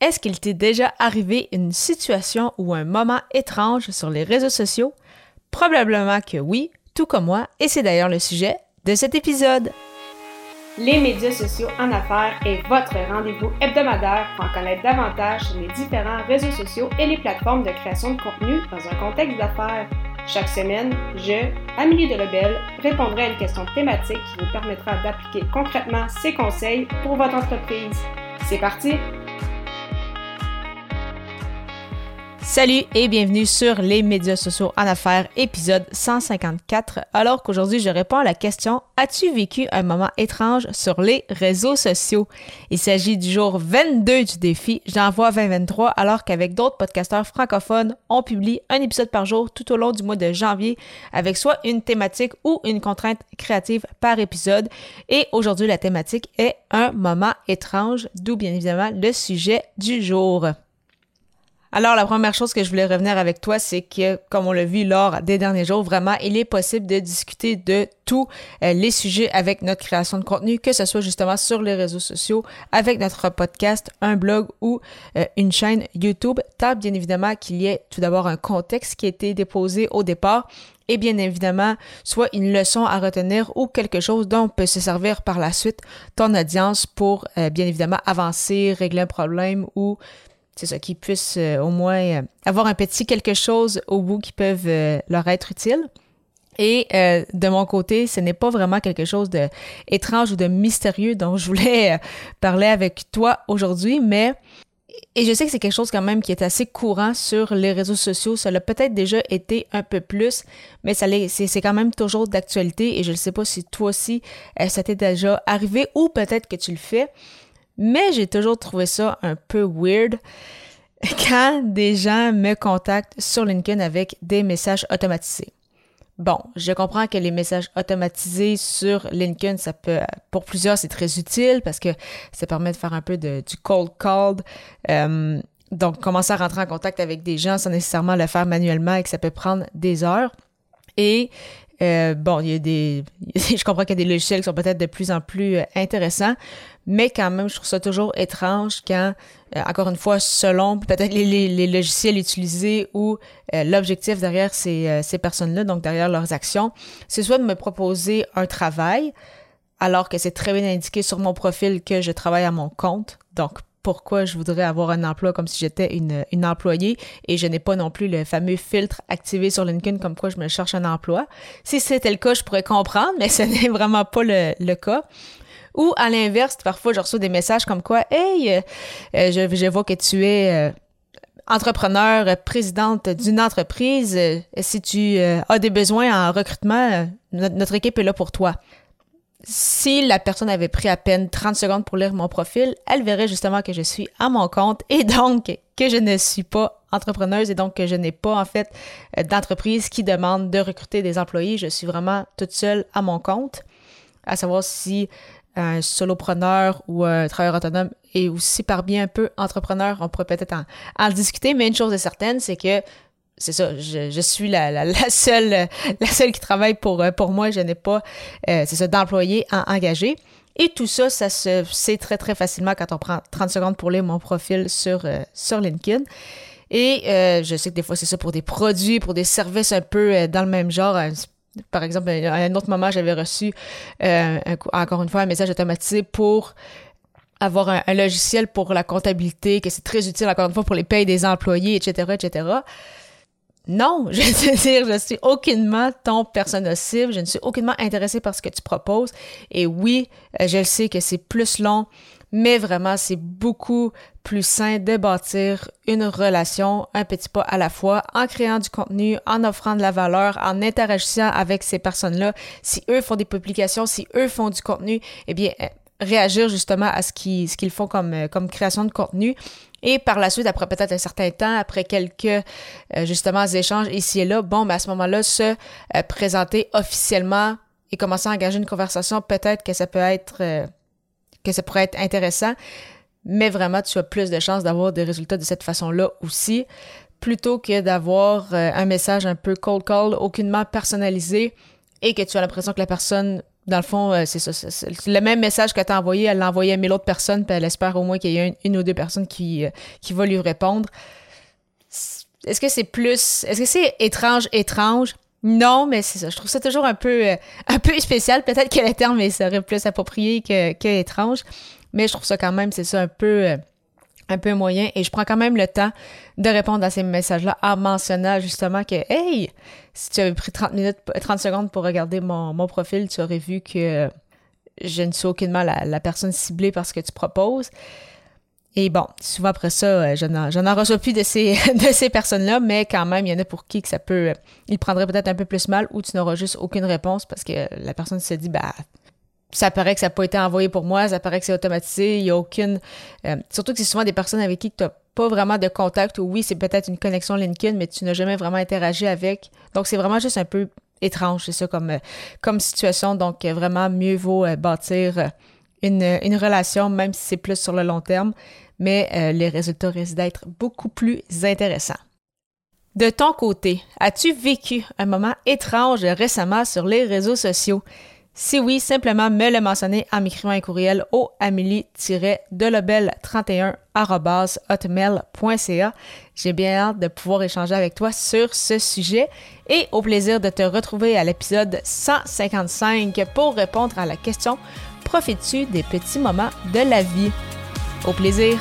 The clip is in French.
Est-ce qu'il t'est déjà arrivé une situation ou un moment étrange sur les réseaux sociaux? Probablement que oui, tout comme moi, et c'est d'ailleurs le sujet de cet épisode. Les médias sociaux en affaires est votre rendez-vous hebdomadaire pour en connaître davantage sur les différents réseaux sociaux et les plateformes de création de contenu dans un contexte d'affaires. Chaque semaine, je, Amélie Delebel, répondrai à une question thématique qui vous permettra d'appliquer concrètement ces conseils pour votre entreprise. C'est parti! Salut et bienvenue sur les médias sociaux en affaires, épisode 154. Alors qu'aujourd'hui, je réponds à la question As-tu vécu un moment étrange sur les réseaux sociaux? Il s'agit du jour 22 du défi J'envoie 2023, alors qu'avec d'autres podcasteurs francophones, on publie un épisode par jour tout au long du mois de janvier avec soit une thématique ou une contrainte créative par épisode. Et aujourd'hui, la thématique est un moment étrange, d'où bien évidemment le sujet du jour. Alors, la première chose que je voulais revenir avec toi, c'est que, comme on l'a vu lors des derniers jours, vraiment, il est possible de discuter de tous euh, les sujets avec notre création de contenu, que ce soit justement sur les réseaux sociaux, avec notre podcast, un blog ou euh, une chaîne YouTube, tant bien évidemment qu'il y ait tout d'abord un contexte qui a été déposé au départ et bien évidemment, soit une leçon à retenir ou quelque chose dont peut se servir par la suite ton audience pour euh, bien évidemment avancer, régler un problème ou c'est ça, qu'ils puissent euh, au moins euh, avoir un petit quelque chose au bout qui peuvent euh, leur être utile. Et de mon côté, ce n'est pas vraiment quelque chose de étrange ou de mystérieux dont je voulais parler avec toi aujourd'hui, mais et je sais que c'est quelque chose quand même qui est assez courant sur les réseaux sociaux. Ça l'a peut-être déjà été un peu plus, mais ça c'est quand même toujours d'actualité. Et je ne sais pas si toi aussi ça t'est déjà arrivé ou peut-être que tu le fais. Mais j'ai toujours trouvé ça un peu weird quand des gens me contactent sur LinkedIn avec des messages automatisés. Bon, je comprends que les messages automatisés sur LinkedIn, ça peut, pour plusieurs, c'est très utile parce que ça permet de faire un peu de, du cold call. Euh, donc, commencer à rentrer en contact avec des gens sans nécessairement le faire manuellement et que ça peut prendre des heures. Et euh, bon, il y a des. Je comprends qu'il y a des logiciels qui sont peut-être de plus en plus euh, intéressants, mais quand même, je trouve ça toujours étrange quand, euh, encore une fois, selon peut-être les, logiciels utilisés ou l'objectif derrière ces, ces personnes-là, donc derrière leurs actions, c'est soit de me proposer un travail, alors que c'est très bien indiqué sur mon profil que je travaille à mon compte. Donc, pourquoi je voudrais avoir un emploi comme si j'étais une, employée et je n'ai pas non plus le fameux filtre activé sur LinkedIn comme quoi je me cherche un emploi. Si c'était le cas, je pourrais comprendre, mais ce n'est vraiment pas le, cas. Ou à l'inverse, parfois je reçois des messages comme quoi Hey, euh, euh, je, je, vois que tu es euh, entrepreneur, présidente d'une entreprise. si tu as des besoins en recrutement, notre équipe est là pour toi si la personne avait pris à peine 30 secondes pour lire mon profil, elle verrait justement que je suis à mon compte et donc que je ne suis pas entrepreneuse et donc que je n'ai pas en fait d'entreprise qui demande de recruter des employés. Je suis vraiment toute seule à mon compte. À savoir si un solopreneur ou un travailleur autonome est aussi par bien un peu entrepreneur, on pourrait peut-être en, en discuter, mais une chose est certaine, c'est que c'est ça, je, suis la, la, seule la seule qui travaille pour, euh, pour moi. Je n'ai pas, euh, c'est ça, d'employés engagés. Et tout ça, ça se sait très, très facilement quand on prend 30 secondes pour lire mon profil sur, euh, sur LinkedIn. Et je sais que des fois, c'est ça pour des produits, pour des services un peu dans le même genre. Par exemple, à un autre moment, j'avais reçu, encore une fois, un message automatisé pour avoir un, un, logiciel pour la comptabilité, que c'est très utile, encore une fois, pour les payes des employés, etc., etc. Non, je veux dire, je suis aucunement ton personnel cible, je ne suis aucunement intéressée par ce que tu proposes. Et oui, euh, je le sais que c'est plus long, mais vraiment, c'est beaucoup plus sain de bâtir une relation un petit pas à la fois en créant du contenu, en offrant de la valeur, en interagissant avec ces personnes-là. Si eux font des publications, si eux font du contenu, eh bien, euh, réagir justement à ce qu'ils font comme, euh, comme création de contenu. Et par la suite, après peut-être un certain temps, après quelques euh, justement échanges ici et là, bon, ben à ce moment-là, se euh, présenter officiellement et commencer à engager une conversation, peut-être que ça peut être que ça pourrait être intéressant, mais vraiment tu as plus de chances d'avoir des résultats de cette façon-là aussi, plutôt que d'avoir un message un peu cold call, aucunement personnalisé, et que tu as l'impression que la personne dans le fond, euh, c'est ça. C'est le même message que tu as envoyé, elle l'a envoyé à mille autres personnes, puis elle espère au moins qu'il y ait une, ou deux personnes qui, euh, qui vont lui répondre. Est-ce que c'est plus. Est-ce que c'est étrange, étrange? Non, mais c'est ça. Je trouve ça toujours un peu, euh, un peu spécial. Peut-être que le terme serait plus approprié que, que étrange. Mais je trouve ça quand même, c'est ça, un peu un peu moyen et je prends quand même le temps de répondre à ces messages-là en mentionnant justement que hey, si tu avais pris 30 minutes 30 secondes pour regarder mon, mon profil, tu aurais vu que je ne suis aucunement la, la personne ciblée par ce que tu proposes. Et bon, souvent après ça, euh, je n'en reçois plus de ces, de ces personnes-là, mais quand même, il y en a pour qui que ça peut, il prendrait peut-être un peu plus mal ou tu n'auras juste aucune réponse parce que la personne se dit, bah, ça paraît que ça n'a pas été envoyé pour moi, ça paraît que c'est automatisé, il n'y a aucune... Euh, surtout que c'est souvent des personnes avec qui tu n'as pas vraiment de contact, ou oui, c'est peut-être une connexion LinkedIn, mais tu n'as jamais vraiment interagi avec. Donc, c'est vraiment juste un peu étrange, c'est ça, comme, euh, comme situation. Donc, euh, vraiment, mieux vaut bâtir une, une relation, même si c'est plus sur le long terme, mais les résultats risquent d'être beaucoup plus intéressants. De ton côté, as-tu vécu un moment étrange récemment sur les réseaux sociaux? Si oui, simplement me le mentionner en m'écrivant un courriel au amélie-delobel31 J'ai bien hâte de pouvoir échanger avec toi sur ce sujet et au plaisir de te retrouver à l'épisode 155 pour répondre à la question Profites-tu des petits moments de la vie? Au plaisir!